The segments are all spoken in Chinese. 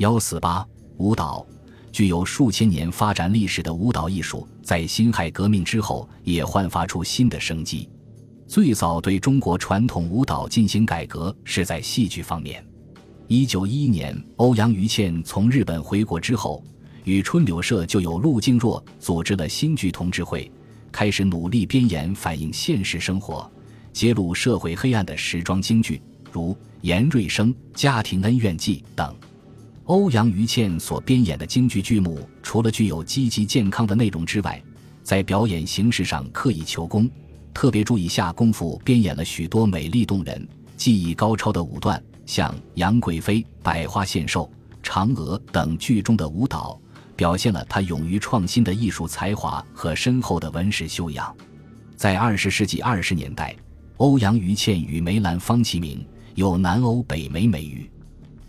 幺四八舞蹈，具有数千年发展历史的舞蹈艺术，在辛亥革命之后也焕发出新的生机。最早对中国传统舞蹈进行改革是在戏剧方面。一九一一年，欧阳予倩从日本回国之后，与春柳社就有陆静若组织了新剧同志会，开始努力编演反映现实生活、揭露社会黑暗的时装京剧，如《严瑞生家庭恩怨记》等。欧阳予倩所编演的京剧剧目，除了具有积极健康的内容之外，在表演形式上刻意求工。特别注意下功夫，编演了许多美丽动人、技艺高超的舞段，像《杨贵妃》《百花献寿》《嫦娥》等剧中的舞蹈，表现了他勇于创新的艺术才华和深厚的文史修养。在二十世纪二十年代，欧阳予倩与梅兰芳齐名，有“南欧北梅”美誉。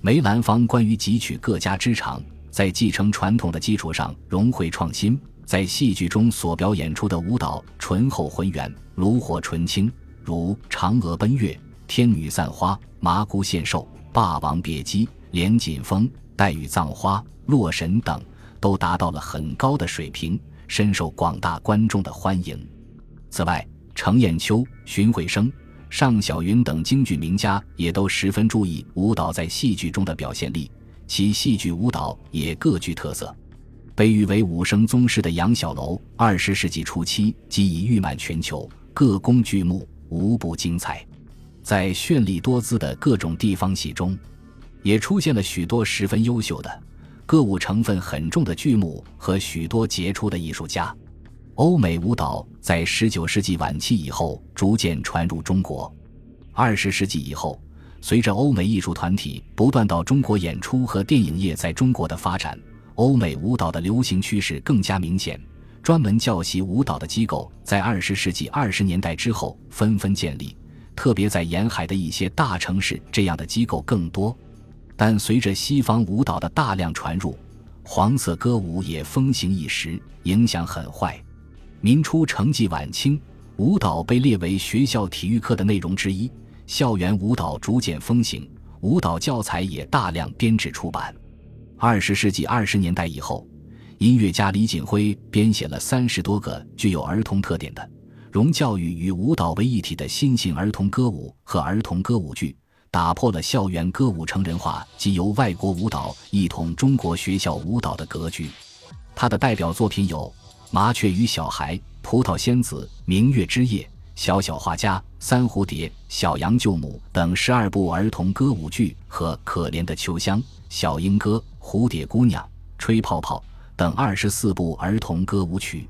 梅兰芳关于汲取各家之长，在继承传统的基础上融汇创新。在戏剧中所表演出的舞蹈醇厚浑圆、炉火纯青，如《嫦娥奔月》《天女散花》《麻姑献寿》《霸王别姬》《连锦风》《黛玉葬花》《洛神》等，都达到了很高的水平，深受广大观众的欢迎。此外，程砚秋、荀慧生、尚小云等京剧名家也都十分注意舞蹈在戏剧中的表现力，其戏剧舞蹈也各具特色。被誉为武生宗师的杨小楼，二十世纪初期即已誉满全球，各宫剧目无不精彩。在绚丽多姿的各种地方戏中，也出现了许多十分优秀的歌舞成分很重的剧目和许多杰出的艺术家。欧美舞蹈在十九世纪晚期以后逐渐传入中国，二十世纪以后，随着欧美艺术团体不断到中国演出和电影业在中国的发展。欧美舞蹈的流行趋势更加明显，专门教习舞蹈的机构在二十世纪二十年代之后纷纷建立，特别在沿海的一些大城市，这样的机构更多。但随着西方舞蹈的大量传入，黄色歌舞也风行一时，影响很坏。民初成绩晚清，舞蹈被列为学校体育课的内容之一，校园舞蹈逐渐风行，舞蹈教材也大量编制出版。二十世纪二十年代以后，音乐家李锦辉编写了三十多个具有儿童特点的、融教育与舞蹈为一体的新型儿童歌舞和儿童歌舞剧，打破了校园歌舞成人化及由外国舞蹈一统中国学校舞蹈的格局。他的代表作品有《麻雀与小孩》《葡萄仙子》《明月之夜》《小小画家》《三蝴蝶》《小羊救母》等十二部儿童歌舞剧和《可怜的秋香》《小莺歌》。蝴蝶姑娘、吹泡泡等二十四部儿童歌舞曲，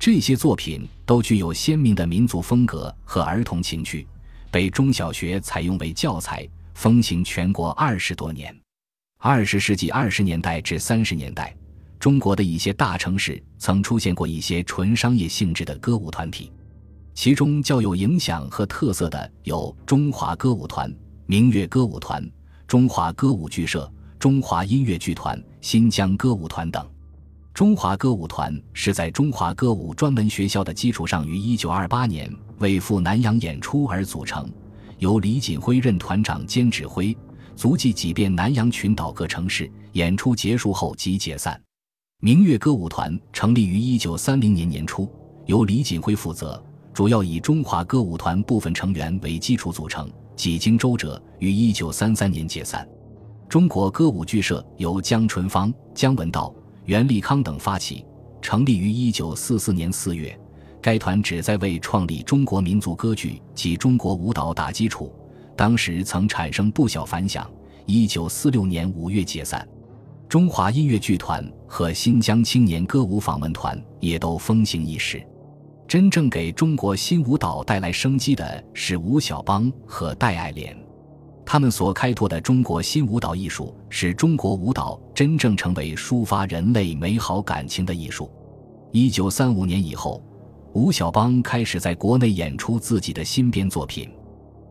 这些作品都具有鲜明的民族风格和儿童情趣，被中小学采用为教材，风行全国二十多年。二十世纪二十年代至三十年代，中国的一些大城市曾出现过一些纯商业性质的歌舞团体，其中较有影响和特色的有中华歌舞团、明月歌舞团、中华歌舞剧社。中华音乐剧团、新疆歌舞团等。中华歌舞团是在中华歌舞专门学校的基础上，于1928年为赴南洋演出而组成，由李锦辉任团长兼指挥，足迹几遍南洋群岛各城市，演出结束后即解散。明月歌舞团成立于1930年年初，由李锦辉负责，主要以中华歌舞团部分成员为基础组成，几经周折，于1933年解散。中国歌舞剧社由姜春芳、姜文道、袁立康等发起，成立于一九四四年四月。该团旨在为创立中国民族歌剧及中国舞蹈打基础，当时曾产生不小反响。一九四六年五月解散。中华音乐剧团和新疆青年歌舞访问团也都风行一时。真正给中国新舞蹈带来生机的是吴晓邦和戴爱莲。他们所开拓的中国新舞蹈艺术，使中国舞蹈真正成为抒发人类美好感情的艺术。一九三五年以后，吴晓邦开始在国内演出自己的新编作品。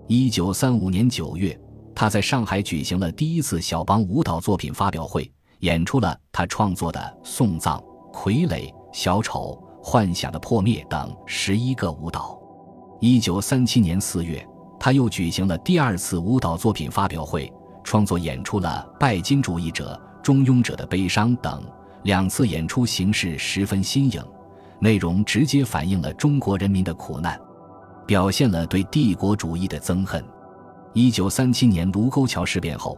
一九三五年九月，他在上海举行了第一次小邦舞蹈作品发表会，演出了他创作的《送葬》《傀儡》《小丑》《幻想的破灭》等十一个舞蹈。一九三七年四月。他又举行了第二次舞蹈作品发表会，创作演出了《拜金主义者》《中庸者的悲伤》等两次演出形式十分新颖，内容直接反映了中国人民的苦难，表现了对帝国主义的憎恨。一九三七年卢沟桥事变后，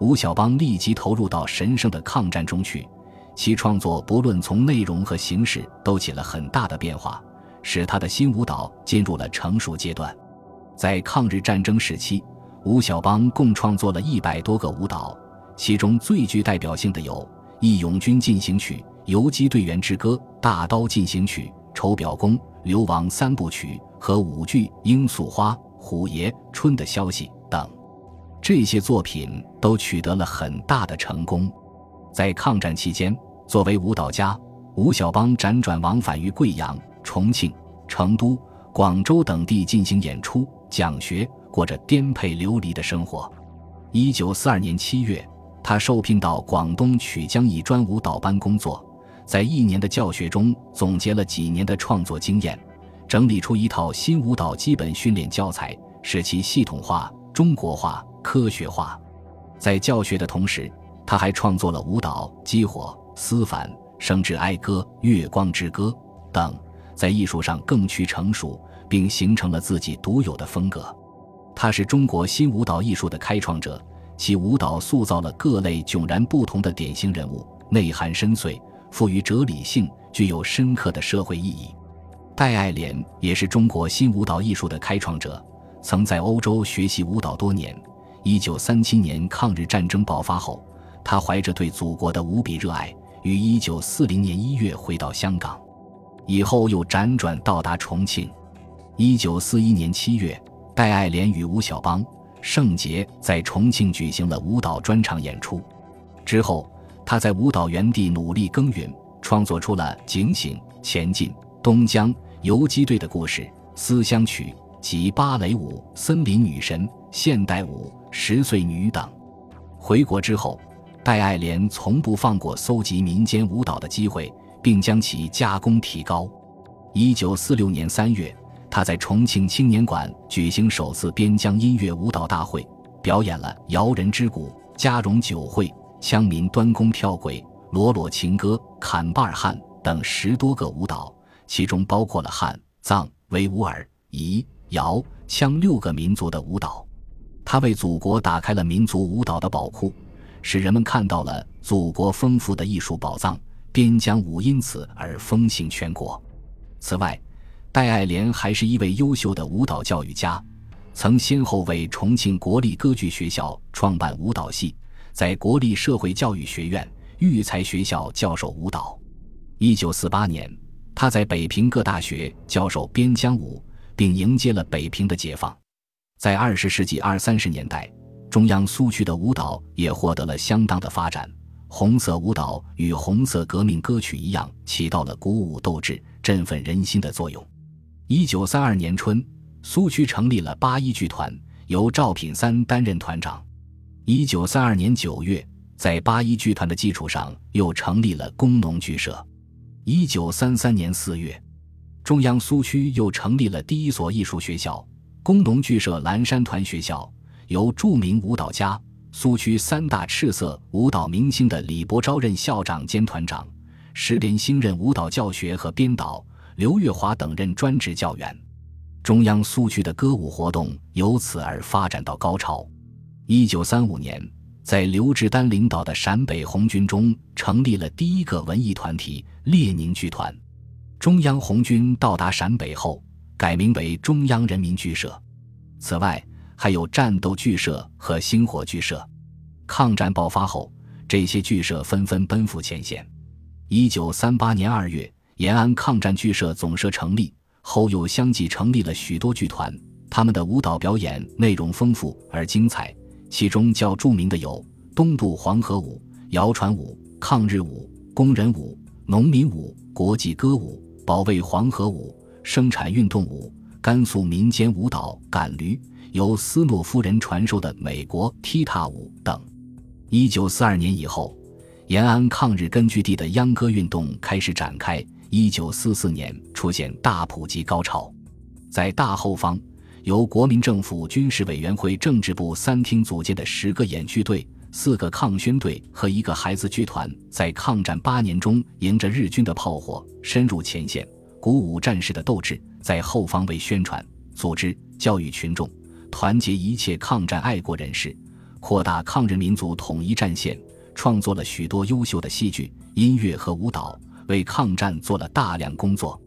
吴晓邦立即投入到神圣的抗战中去，其创作不论从内容和形式都起了很大的变化，使他的新舞蹈进入了成熟阶段。在抗日战争时期，吴晓邦共创作了一百多个舞蹈，其中最具代表性的有《义勇军进行曲》《游击队员之歌》《大刀进行曲》《丑表功》《流亡三部曲》和舞剧《罂粟花》《虎爷》《春的消息》等。这些作品都取得了很大的成功。在抗战期间，作为舞蹈家，吴晓邦辗转往返于贵阳、重庆、成都、广州等地进行演出。讲学，过着颠沛流离的生活。一九四二年七月，他受聘到广东曲江一专舞蹈班工作，在一年的教学中总结了几年的创作经验，整理出一套新舞蹈基本训练教材，使其系统化、中国化、科学化。在教学的同时，他还创作了舞蹈《激火》《思凡》《生之哀歌》《月光之歌》等，在艺术上更趋成熟。并形成了自己独有的风格。他是中国新舞蹈艺术的开创者，其舞蹈塑造了各类迥然不同的典型人物，内涵深邃，富于哲理性，具有深刻的社会意义。戴爱莲也是中国新舞蹈艺术的开创者，曾在欧洲学习舞蹈多年。一九三七年抗日战争爆发后，他怀着对祖国的无比热爱，于一九四零年一月回到香港，以后又辗转到达重庆。一九四一年七月，戴爱莲与吴晓邦、盛杰在重庆举行了舞蹈专场演出。之后，他在舞蹈园地努力耕耘，创作出了《警醒》《前进》《东江》《游击队的故事》《思乡曲》及芭蕾舞《森林女神》《现代舞》《十岁女》等。回国之后，戴爱莲从不放过搜集民间舞蹈的机会，并将其加工提高。一九四六年三月。他在重庆青年馆举行首次边疆音乐舞蹈大会，表演了《摇人之鼓》《嘉荣酒会》《羌民端弓跳鬼》《罗罗情歌》《坎巴尔汉》等十多个舞蹈，其中包括了汉、藏、维吾尔、彝、瑶、羌六个民族的舞蹈。他为祖国打开了民族舞蹈的宝库，使人们看到了祖国丰富的艺术宝藏。边疆舞因此而风行全国。此外，戴爱莲还是一位优秀的舞蹈教育家，曾先后为重庆国立歌剧学校创办舞蹈系，在国立社会教育学院育才学校教授舞蹈。一九四八年，他在北平各大学教授边疆舞，并迎接了北平的解放。在二十世纪二三十年代，中央苏区的舞蹈也获得了相当的发展。红色舞蹈与红色革命歌曲一样，起到了鼓舞斗志、振奋人心的作用。一九三二年春，苏区成立了八一剧团，由赵品三担任团长。一九三二年九月，在八一剧团的基础上，又成立了工农剧社。一九三三年四月，中央苏区又成立了第一所艺术学校——工农剧社蓝山团学校，由著名舞蹈家、苏区三大赤色舞蹈明星的李伯昭任校长兼团长，石连兴任舞蹈教学和编导。刘月华等任专职教员，中央苏区的歌舞活动由此而发展到高潮。一九三五年，在刘志丹领导的陕北红军中成立了第一个文艺团体——列宁剧团。中央红军到达陕北后，改名为中央人民剧社。此外，还有战斗剧社和星火剧社。抗战爆发后，这些剧社纷纷奔赴前线。一九三八年二月。延安抗战剧社总社成立后，又相继成立了许多剧团。他们的舞蹈表演内容丰富而精彩，其中较著名的有东渡黄河舞、谣传舞、抗日舞、工人舞、农民舞、国际歌舞、保卫黄河舞、生产运动舞、甘肃民间舞蹈赶驴，由斯诺夫人传授的美国踢踏舞等。一九四二年以后，延安抗日根据地的秧歌运动开始展开。一九四四年出现大普及高潮，在大后方，由国民政府军事委员会政治部三厅组建的十个演剧队、四个抗宣队和一个孩子剧团在抗战八年中，迎着日军的炮火，深入前线，鼓舞战士的斗志，在后方为宣传、组织、教育群众，团结一切抗战爱国人士，扩大抗日民族统一战线，创作了许多优秀的戏剧、音乐和舞蹈，为抗战做了大量工作，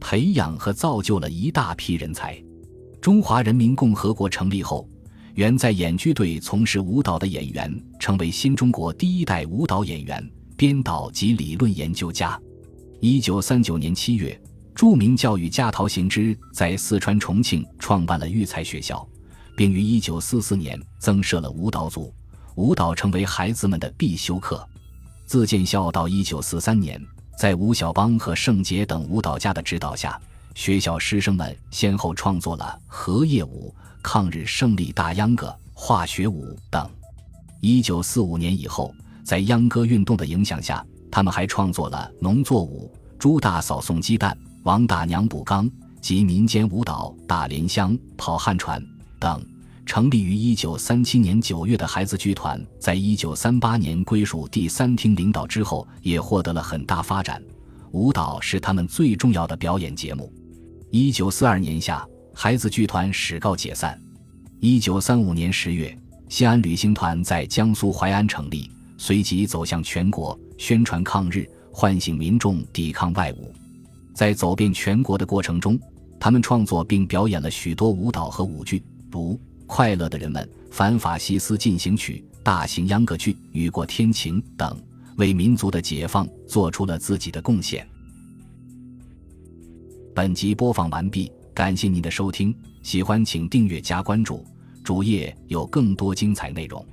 培养和造就了一大批人才。中华人民共和国成立后。原在演剧队从事舞蹈的演员，成为新中国第一代舞蹈演员、编导及理论研究家。一九三九年七月，著名教育家陶行知在四川重庆创办了育才学校，并于一九四四年增设了舞蹈组，舞蹈成为孩子们的必修课。自建校到一九四三年，在吴晓邦和盛杰等舞蹈家的指导下，学校师生们先后创作了荷叶舞。抗日胜利大秧歌、化学舞等。一九四五年以后，在秧歌运动的影响下，他们还创作了农作舞、朱大嫂送鸡蛋、王大娘补缸及民间舞蹈《打莲香》《跑旱船》等。成立于一九三七年九月的孩子剧团，在一九三八年归属第三厅领导之后，也获得了很大发展。舞蹈是他们最重要的表演节目。一九四二年夏。孩子剧团始告解散。一九三五年十月，西安旅行团在江苏淮安成立，随即走向全国，宣传抗日，唤醒民众抵抗外侮。在走遍全国的过程中，他们创作并表演了许多舞蹈和舞剧，如《快乐的人们》《反法西斯进行曲》《大型秧歌剧》《雨过天晴》等，为民族的解放做出了自己的贡献。本集播放完毕。感谢您的收听，喜欢请订阅加关注，主页有更多精彩内容。